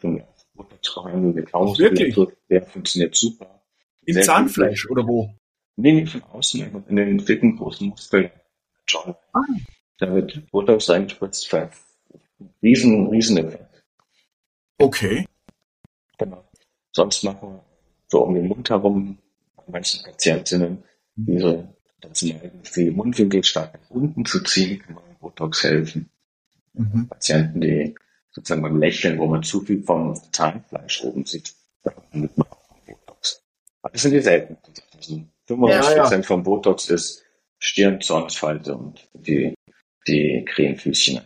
Botox-Behandlung, der Wirklich? der funktioniert super. Im Sehr Zahnfleisch gut. oder wo? Nee, nicht von außen, einfach in den dicken, großen Muskeln. Schon. Ah. Da wird Botox reingespritzt für riesen, riesen Effekt. Okay. Genau. Sonst machen wir so um den Mund herum bei manchen Patientinnen diese dazu neigen, die Mundwinkel stark nach unten zu ziehen, kann man mit Botox helfen. Mhm. Patienten, die sozusagen beim Lächeln, wo man zu viel vom Zahnfleisch oben sieht, da findet man auch Botox. Aber das sind die selten. Also 95 Prozent vom Botox ist Stirn, Zornesfalte und die, die Cremefüßchen.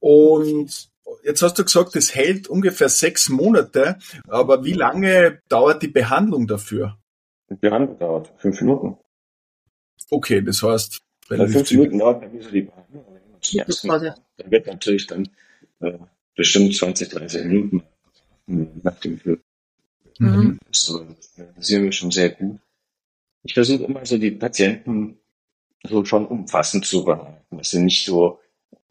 Und jetzt hast du gesagt, es hält ungefähr sechs Monate, aber wie lange dauert die Behandlung dafür? Die Behandlung dauert fünf Minuten. Okay, das heißt, Also relativ fünf. Minuten dauert mir so die Behandlung. wenn Ja, Dann wird natürlich dann äh, bestimmt 20, 30 Minuten nach dem Film. Mhm. So, das sehen wir schon sehr gut. Ich versuche immer so die Patienten so schon umfassend zu behandeln. Dass sie nicht so,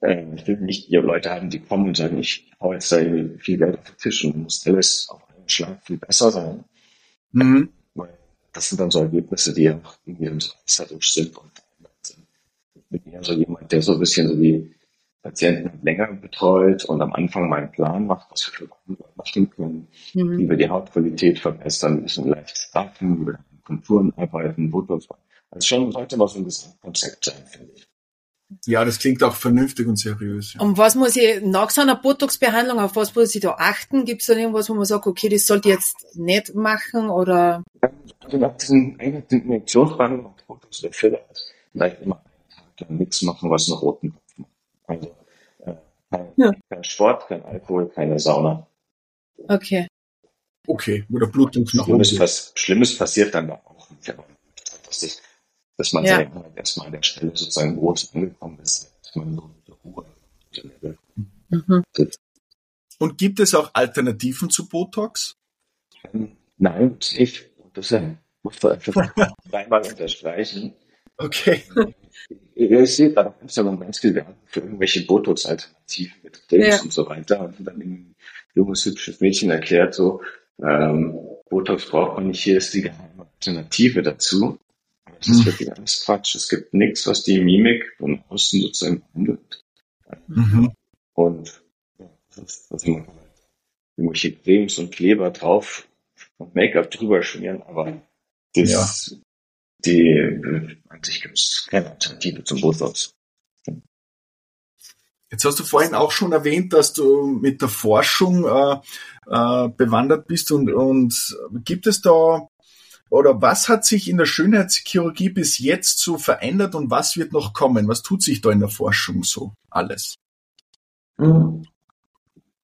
äh, ich will nicht die Leute haben, die kommen und sagen, ich hau jetzt da irgendwie viel Geld auf den Tisch und muss alles auf einen Schlag viel besser sein. Mhm. Weil das sind dann so Ergebnisse, die ja in ihrem dadurch sind und sind. Ich bin eher so jemand, der so ein bisschen so die Patienten länger betreut und am Anfang mal einen Plan macht, was wir für Behandlungen machen können, Mhm. wie wir die Hautqualität verbessern, ein bisschen leicht straffen, über Konturen arbeiten, Botox machen. Also schon sollte mal so ein Gesamtkonzept sein, finde ich. Ja, das klingt auch vernünftig und seriös. Ja. Und was muss ich nach so einer Botox-Behandlung, auf was muss ich da achten? Gibt es da irgendwas, wo man sagt, okay, das sollte ich jetzt nicht machen oder? Also nach diesen einheitlichen Injektionsbehandlungen und Botox oder Filler ist vielleicht immer einen Tag lang nichts machen, was einen roten Kopf macht. Also äh, kein, Ja. kein Sport, kein Alkohol, keine Sauna. Okay. Okay, wo der Blutdruck nach oben Schlimmes, Schlimmes passiert dann da auch. Aber dass, das, dass man Ja. selber erstmal an der Stelle sozusagen groß angekommen ist, dass man so in Ruhe Mhm. Und gibt es auch Alternativen zu Botox? Ähm, Nein, nicht. Und das äh, muss man einfach zweimal unterstreichen. Okay. Ihr seht gerade auf Instagram ganz viel Werbung für irgendwelche Botox-Alternativen mit Clips Ja. und so weiter. Und dann ein junges, hübsches Mädchen erklärt so, ähm, Botox braucht man nicht, hier ist die geheime Alternative dazu. Das ist Hm. wirklich alles Quatsch. Es gibt nichts, was die Mimik von außen sozusagen behandelt. Mhm. Und ja, ist, was man irgendwelche Cremes und Kleber drauf und Make-up drüber schmieren, aber das, die, äh, an sich gibt es keine Alternative zum Botox. Jetzt hast du vorhin auch schon erwähnt, dass du mit der Forschung äh, äh, bewandert bist und, und gibt es da oder was hat sich in der Schönheitschirurgie bis jetzt so verändert und was wird noch kommen? Was tut sich da in der Forschung so alles?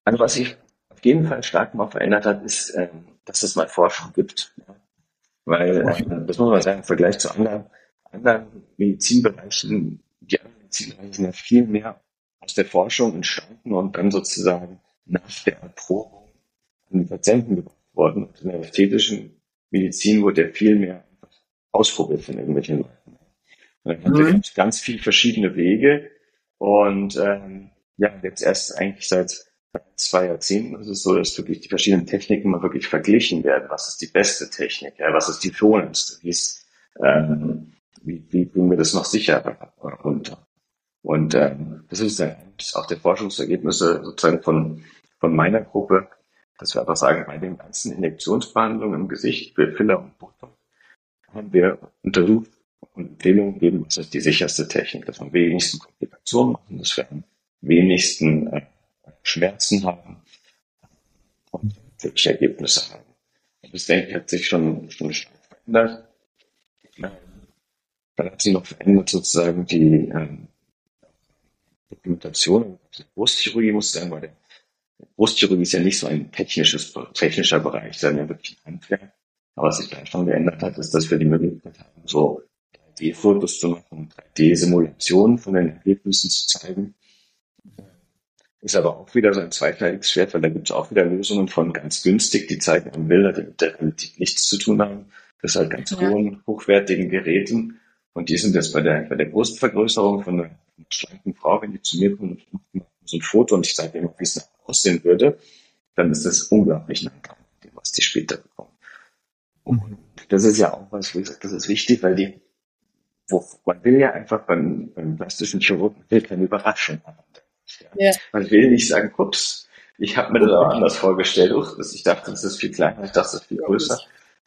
Also was sich auf jeden Fall stark mal verändert hat, ist, ähm, dass es mal Forschung gibt. Weil, äh, das muss man sagen, im Vergleich zu anderen, anderen Medizinbereichen, die anderen Medizinbereiche sind ja viel mehr aus der Forschung entstanden und dann sozusagen nach der Erprobung an die Patienten gebracht worden. Und in der ästhetischen Medizin wurde ja viel mehr ausprobiert von irgendwelchen Leuten. Und dann Mhm. mhm. ganz viele verschiedene Wege und ähm, ja, jetzt erst eigentlich seit zwei Jahrzehnten ist es so, dass wirklich die verschiedenen Techniken mal wirklich verglichen werden. Was ist die beste Technik? Ja, was ist die schonendste? Wie, ist, ähm, wie, wie bringen wir das noch sicherer runter? Und ähm, das ist dann auch der Forschungsergebnisse sozusagen von, von meiner Gruppe, dass wir einfach sagen, bei den ganzen Injektionsbehandlungen im Gesicht für Filler und Botox haben wir untersucht und Empfehlungen gegeben, was ist die sicherste Technik, dass wir am wenigsten Komplikationen machen, dass wir am wenigsten äh, Schmerzen haben und wirklich Ergebnisse haben. Und das denke ich hat sich schon, schon stark verändert. Ähm, Dann hat sich noch verändert sozusagen die ähm, Dokumentation der Brustchirurgie, muss sagen, weil der Brustchirurgie ist ja nicht so ein technisches, technischer Bereich, sondern ja wirklich ein Handwerk. Aber was sich da schon geändert hat, ist, dass wir die Möglichkeit haben, so 3D-Fotos zu machen, 3D-Simulationen von den Ergebnissen zu zeigen. Ist aber auch wieder so ein zweiteiliges Schwert, weil da gibt es auch wieder Lösungen von ganz günstig, die zeigen an Bilder, die mit der Realität nichts zu tun haben. Das ist halt ganz Ja. hohen, hochwertigen Geräten. Und die sind jetzt bei der, bei der Brustvergrößerung von einer schlanken Frau, wenn die zu mir kommt so ein Foto und ich sage immer, wie es aussehen würde, dann ist das unglaublich dran, was die später bekommen. Und das ist ja auch was, wo ich sage, das ist wichtig, weil die, wo, man will ja einfach beim, beim plastischen Chirurgen will keine Überraschung haben. Ja. Man will nicht sagen, ups, ich habe mir das auch anders vorgestellt. Uch, ich dachte, das ist viel kleiner, ich dachte, das ist viel größer.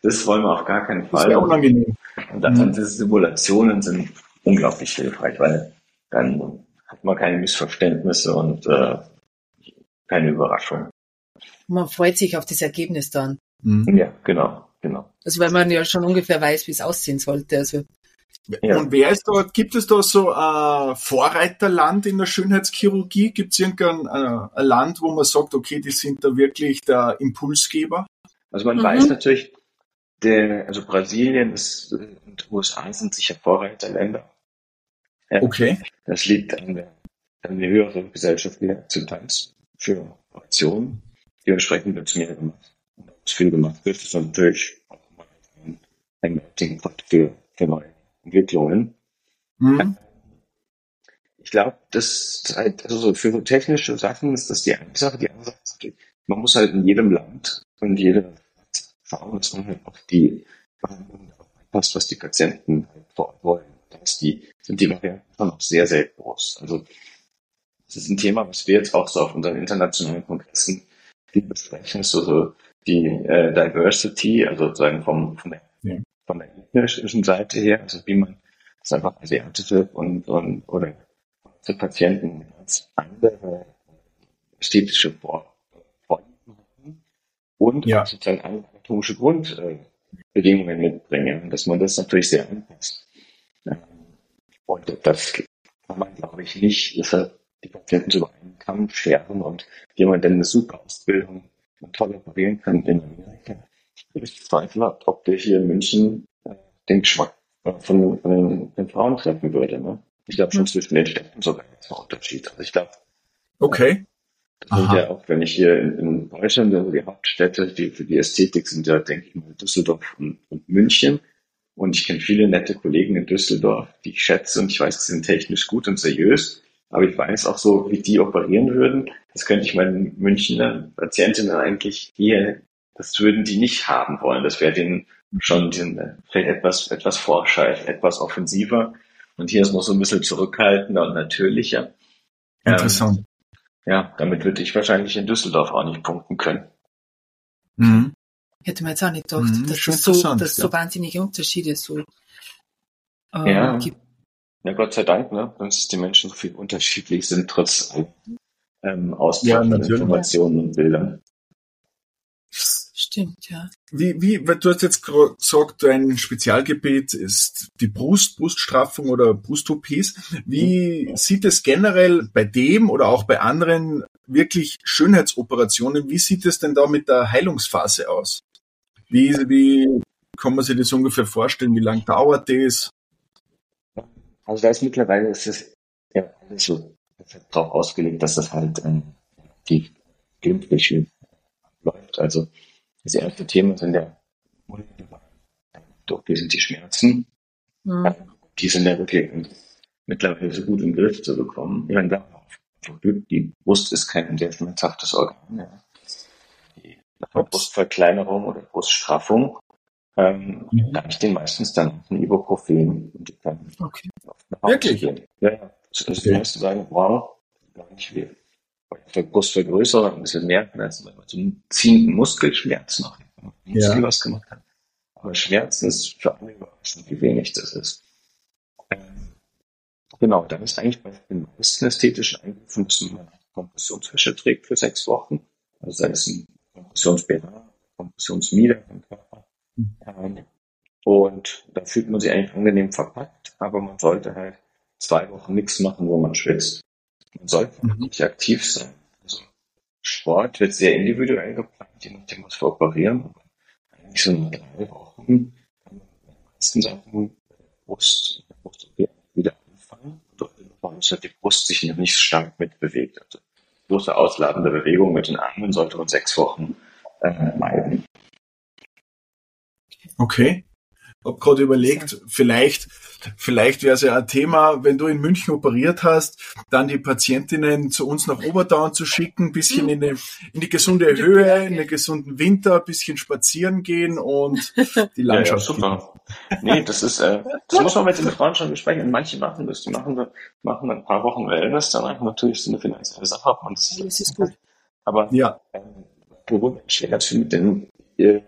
Das wollen wir auf gar keinen Fall. Das ist unangenehm. Und dann mhm. diese Simulationen sind unglaublich hilfreich, weil dann hat man keine Missverständnisse und äh, keine Überraschung. Man freut sich auf das Ergebnis dann. Mhm. Ja, genau, genau. Also weil man ja schon ungefähr weiß, wie es aussehen sollte. Also ja. Und wer ist da, gibt es da so ein Vorreiterland in der Schönheitschirurgie? Gibt es irgendein äh, ein Land, wo man sagt, okay, die sind da wirklich der Impulsgeber? Also man mhm. weiß natürlich, der, also Brasilien ist, und USA sind sicher Vorreiterländer. Ja, okay. Das liegt an der, an der höheren gesellschaftlichen Akzeptanz für Operationen. Dementsprechend wird es mehr gemacht. Und was viel gemacht wird, ist natürlich auch mal ein, ein Melting Pot für, für neue Entwicklungen. Mhm. Ich glaube, das halt, also für so technische Sachen ist das die eine Sache. Die andere Sache ist, man muss halt in jedem Land und jeder schauen, dass man halt auch die Behandlung passt, was die Patienten halt vor Ort wollen. Ist die, sind die Varianten schon auch sehr, sehr groß. Also, das ist ein Thema, was wir jetzt auch so auf unseren internationalen Kongressen viel besprechen, ist so, so die äh, Diversity, also sozusagen vom, vom ja von der ethnischen Seite her, also wie man das einfach asiatische und, und oder für Patienten als andere ästhetische Vorlieben und ja. sozusagen anatomische Grundbedingungen mitbringen, dass man das natürlich sehr anpasst. Das kann man, glaube ich, nicht, deshalb die Patienten über einen Kamm scheren und jemand, der eine super Ausbildung und toll operieren kann in Amerika, ich zweifle, ob der hier in München äh, den Geschmack äh, von, von den, den, Frauen treffen würde. Ne? Ich glaube schon hm. zwischen den Städten sogar jetzt noch Unterschied. Also ich glaube. Okay. Das sind ja auch, wenn ich hier in, in Deutschland, also die Hauptstädte, die für die Ästhetik sind ja, denke ich mal, Düsseldorf und, und München. Und ich kenne viele nette Kollegen in Düsseldorf, die ich schätze und ich weiß, sie sind technisch gut und seriös. Aber ich weiß auch so, wie die operieren würden. Das könnte ich meinen Münchner Patientinnen eigentlich eher das würden die nicht haben wollen. Das wäre denen schon den, vielleicht etwas, etwas forscher, etwas offensiver. Und hier ist noch so ein bisschen zurückhaltender und natürlicher. Interessant. Ähm, ja, damit würde ich wahrscheinlich in Düsseldorf auch nicht punkten können. Mhm. Hätte man jetzt auch nicht gedacht, mhm, dass es so, dass ja. so wahnsinnige Unterschiede so äh, ja. gibt. Ja, Gott sei Dank, ne? Dass die Menschen so viel unterschiedlich sind, trotz ähm, Austausch ja, Informationen und Bildern. Stimmt, ja. Wie, wie, weil du hast jetzt gesagt, dein Spezialgebiet ist die Brust, Bruststraffung oder Brust-OPs. Wie sieht es generell bei dem oder auch bei anderen wirklich Schönheitsoperationen, wie sieht es denn da mit der Heilungsphase aus? Wie, wie kann man sich das ungefähr vorstellen? Wie lange dauert das? Also da ist mittlerweile ist es ja so darauf ausgelegt, dass das halt ähm, die glimpflich läuft. Also das erste Thema sind ja doch, die sind die Schmerzen. Mhm. Die sind ja wirklich mittlerweile so gut im Griff zu bekommen. Ich meine, die Brust ist kein sehr schmerzhaftes Organ. Ja. Brustverkleinerung oder Bruststraffung ähm, mhm. da ich den meistens dann ein Ibuprofen und die können okay. Wirklich? Gehen. Ja, ja. Also okay. die meisten sagen, wow, gar nicht weh der Brustvergrößerer ein bisschen mehr Schmerzen, weil man so einen ziehenden Muskelschmerz noch Muskel ja. was gemacht hat. Aber Schmerzen ist für alle überraschend, wie wenig das ist. Ähm, genau, dann ist eigentlich bei den meisten ästhetischen Eingriffen, dass man Kompressionswäsche trägt für sechs Wochen. Also sei es ein Kompressionsbäder, Kompressionsmieder im Körper. Ähm, und da fühlt man sich eigentlich angenehm verpackt, aber man sollte halt zwei Wochen nichts machen, wo man schwitzt. Man sollte mhm. nicht aktiv sein. Also Sport wird sehr individuell geplant, je nachdem, was wir operieren. Eigentlich so drei Wochen kann man die meisten Sachen Brust, Brust wieder anfangen. Man muss halt die Brust sich noch nicht stark mitbewegt. Also große ausladende Bewegung mit den Armen sollte man sechs Wochen äh, meiden. Okay. Hab gerade überlegt, vielleicht, vielleicht wäre es ja ein Thema, wenn du in München operiert hast, dann die Patientinnen zu uns nach Obertauern zu schicken, bisschen mhm. in die, in die gesunde Höhe, in den gesunden Winter, bisschen spazieren gehen und die Landschaft. Ja, ja, super. Nee, das ist, äh, das muss man mit den Frauen schon besprechen. Und manche machen das, die machen, machen ein paar Wochen Wellness, danach natürlich so eine finanzielle Sache. Und das, das ist gut. Aber, ja. ähm, ich schwer finde, denn ihr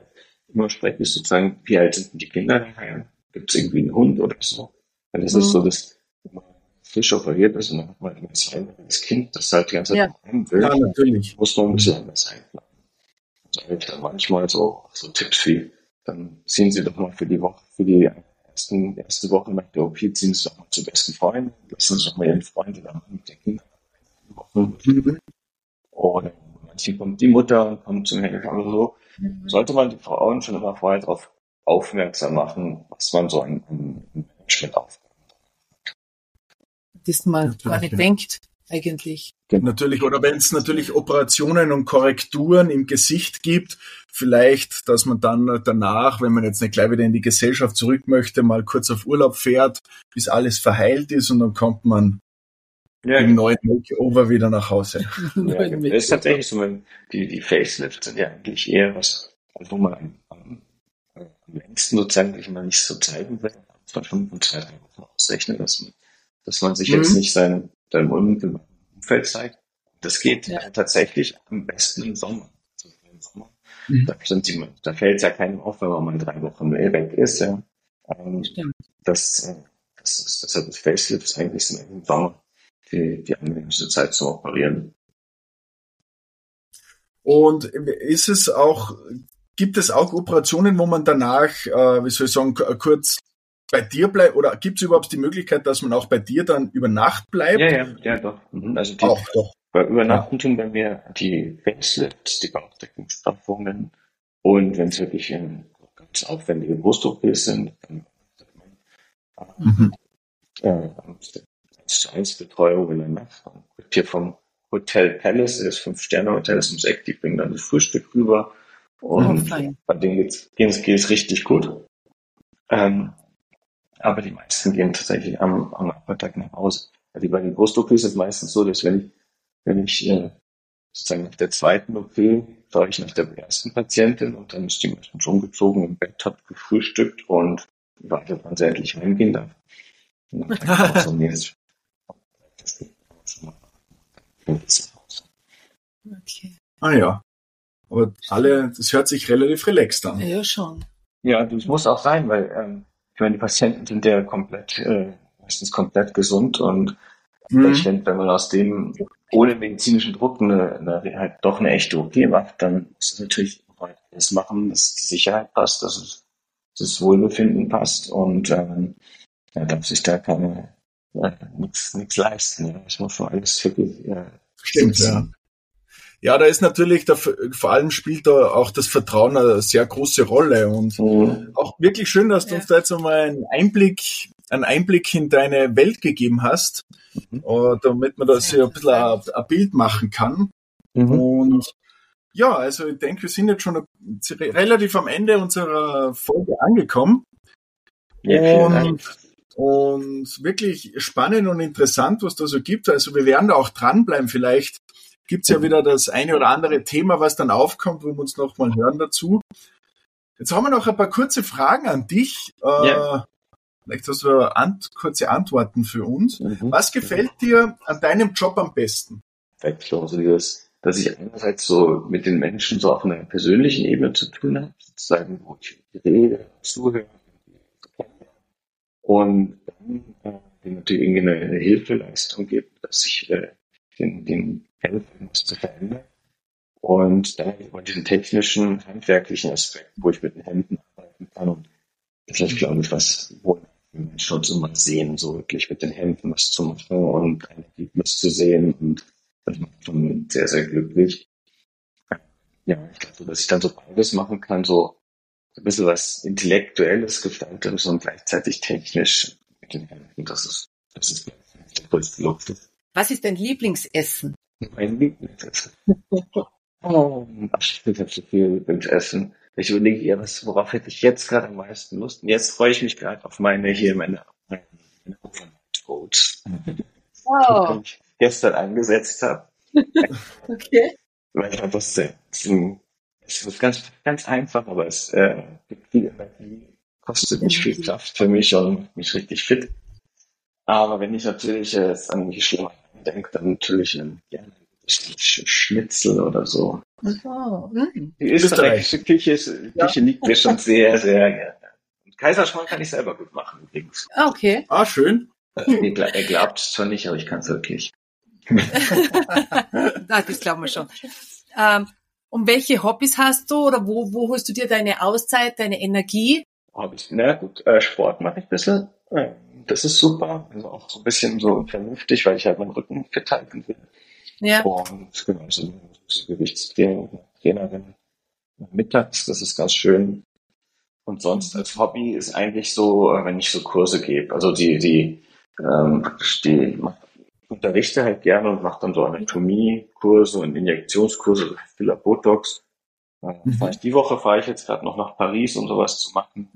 immer spreche, ist sozusagen, wie alt sind die Kinder daheim? Gibt es irgendwie einen Hund oder so? Weil das mhm. ist so, dass man frisch operiert ist und dann hat man ein das Kind, das halt die ganze Zeit ja. daheim will. Ja, natürlich. Muss man ein bisschen anders einplanen. Also manchmal so, so Tipps wie, dann ziehen Sie doch mal für die Woche, für die ersten, erste Woche nach der OP, ziehen Sie doch mal zu besten Freunden, lassen Sie doch mal Ihren Freund oder mit den Kindern. Mhm. Oder manche kommt die Mutter und kommt zum Helfer. Also so. Sollte man die Frauen schon immer vorher darauf aufmerksam machen, was man so an, an Management aufbaut. Dass man gar nicht denkt, eigentlich. Natürlich, oder wenn es natürlich Operationen und Korrekturen im Gesicht gibt, vielleicht, dass man dann danach, wenn man jetzt nicht gleich wieder in die Gesellschaft zurück möchte, mal kurz auf Urlaub fährt, bis alles verheilt ist und dann kommt man ja, im neuen Makeover wieder nach Hause. Ja, das ist tatsächlich so, die, die Facelifts sind ja eigentlich eher was, wo man am, am, am längsten sozusagen sich mal nicht so zeigen will, muss man schon eine Zeit ausrechnen, dass man, dass man sich mhm. jetzt nicht sein, seinem Umfeld zeigt. Das geht ja. tatsächlich am besten im Sommer. Also im Sommer. Mhm. Da, sind die, da fällt es ja keinem auf, wenn man mal drei Wochen weg ist. Ja. Ähm, Stimmt. Das, äh, das ist, deshalb ist Facelift eigentlich im Sommer die, die angenehmste Zeit zu operieren. Und ist es auch, gibt es auch Operationen, wo man danach, äh, wie soll ich sagen, kurz bei dir bleibt oder gibt es überhaupt die Möglichkeit, dass man auch bei dir dann über Nacht bleibt? Ja, ja, ja, doch. Mhm. Also die, auch, doch. Bei Übernachten ja. tun bei mir die Facelifts, die Bauchdeckungsstraffungen und wenn es wirklich in ganz aufwendige Brust-OPs sind, dann mhm. äh, zu 1 Betreuung in der Nacht. Hier vom Hotel Palace, das Fünf-Sterne-Hotel ist ums Eck, die bringen dann das Frühstück rüber. Und oh, bei denen geht's, geht's, geht's richtig gut. Ähm, aber die meisten gehen tatsächlich am, am Nachmittag nach Hause. Also bei den Brust-OPs ist es meistens so, dass wenn ich, wenn ich äh, sozusagen nach der zweiten OP fahre ich nach der ersten Patientin und dann ist die meistens schon gezogen im Bett, hat gefrühstückt und wartet, wann sie endlich heimgehen darf. Und dann Okay. Ah ja. Aber alle, das hört sich relativ relaxed an. Ja, schon. Ja, das muss auch sein, weil ähm, ich meine, die Patienten sind ja komplett, äh, meistens komplett gesund und mhm. ich denke, wenn man aus dem ohne medizinischen Druck eine, eine, halt doch eine echte OP macht, dann muss es natürlich alles machen, dass die Sicherheit passt, dass es das Wohlbefinden passt und ähm, ja, darf sich da keine ja, nichts leisten. Ja. Ich muss schon alles wirklich. Ja, Stimmt, ja. Ja, da ist natürlich, da, vor allem spielt da auch das Vertrauen eine sehr große Rolle und mhm. auch wirklich schön, dass du uns da jetzt einmal einen Einblick, einen Einblick in deine Welt gegeben hast, mhm. uh, damit man da so ein bisschen ein, ein Bild machen kann. Mhm. Und ja, also ich denke, wir sind jetzt schon relativ am Ende unserer Folge angekommen. Ja, und und wirklich spannend und interessant, was da so gibt. Also wir werden da auch dranbleiben. Vielleicht gibt's ja wieder das eine oder andere Thema, was dann aufkommt, wo wir uns nochmal hören dazu. Jetzt haben wir noch ein paar kurze Fragen an dich. Äh, ja. Vielleicht hast du ant kurze Antworten für uns. Mhm. Was gefällt dir an deinem Job am besten? Also das, dass ich einerseits so mit den Menschen so auf einer persönlichen Ebene zu tun habe, sozusagen, wo ich rede, zuhöre, und dann äh, natürlich irgendwie eine, Hilfeleistung gibt, dass ich äh, den, den helfen muss zu verändern. Und dann über diesen technischen, handwerklichen Aspekt, wo ich mit den Händen arbeiten kann. Und ist, glaube ich, was, wo Menschen uns immer sehen, so wirklich mit den Händen was zu machen und ein Ergebnis zu sehen. Und das macht schon sehr, sehr glücklich. Ja, ich glaube, dass ich dann so beides machen kann, so ein bisschen was Intellektuelles, Gestalterisches und gleichzeitig technisch mit den Händen. Das ist, das ist der größte Luxus. Was ist dein Lieblingsessen? Mein Lieblingsessen? oh, ich habe so viel Lieblingsessen. Ich überlege, ja, was, worauf hätte ich jetzt gerade am meisten Lust? Und jetzt freue ich mich gerade auf meine, hier, meine, meine Overnight Oats, Wow. die ich gestern eingesetzt habe. Okay. Weil ich einfach sehr, es ist ganz, ganz einfach, aber es äh, gibt viel Energie, kostet nicht viel Kraft für mich und mich richtig fit. Aber wenn ich natürlich äh, jetzt an die Schlimmer denke, dann natürlich ähm, gerne Schnitzel oder so. Oh, mm. Die österreichische Küche, Küche liegt mir schon sehr, sehr gerne. Und Kaiserschmarrn kann ich selber gut machen übrigens. Ah, Okay. Ah, schön. Ihr gla- Er glaubt es zwar nicht, aber ich kann es wirklich. Das glauben wir schon. Ähm, und welche Hobbys hast du oder wo, wo holst du dir deine Auszeit, deine Energie? Hobbys. Na gut, äh, Sport mache ich ein bisschen. Das ist super. Also auch so ein bisschen so vernünftig, weil ich halt meinen Rücken fit halten will. Ja. Und genau, so so Gewichtstraining, Trainerin mittags, das ist ganz schön. Und sonst als Hobby ist eigentlich so, äh, wenn ich so Kurse gebe, also die, die, ähm, die unterrichte halt gerne und mache dann so Anatomiekurse und Injektionskurse, so Filler Botox. Äh, Mhm. die Woche fahre ich jetzt gerade noch nach Paris, um sowas zu machen.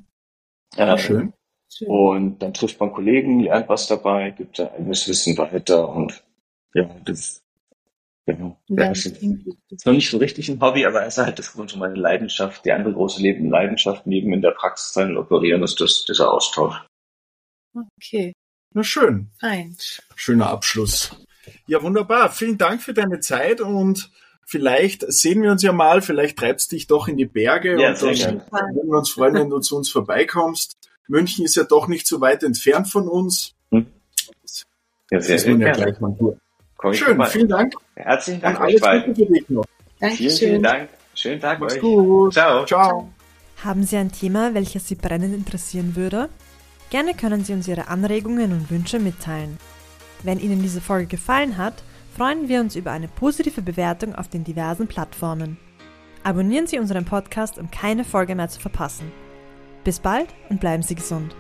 Ah, Ähm, schön. Und dann trifft man Kollegen, lernt was dabei, gibt sein eigenes Wissen weiter und ja, das, genau. Ja, das ist, ist noch nicht so richtig ein Hobby, aber es ist halt das Grund so meine Leidenschaft, die andere große Leben Leidenschaft neben in der Praxis sein und operieren ist das, dieser Austausch. Okay, Na schön. fein. Schöner Abschluss. Ja, wunderbar. Vielen Dank für deine Zeit und vielleicht sehen wir uns ja mal, vielleicht treibst dich doch in die Berge Ja, und sehr dann gerne. würden wir uns freuen, wenn du zu uns vorbeikommst. München ist ja doch nicht so weit entfernt von uns. Ja, Das ist man ja gleich mal ich Schön, vorbei. vielen Dank Herzlichen und Dank euch alles. Gute für dich noch. Vielen, vielen Dankeschön. Dank. Schönen Tag Mach's euch. gut. Ciao. Ciao. Haben Sie ein Thema, welches Sie brennend interessieren würde? Gerne können Sie uns Ihre Anregungen und Wünsche mitteilen. Wenn Ihnen diese Folge gefallen hat, freuen wir uns über eine positive Bewertung auf den diversen Plattformen. Abonnieren Sie unseren Podcast, um keine Folge mehr zu verpassen. Bis bald und bleiben Sie gesund.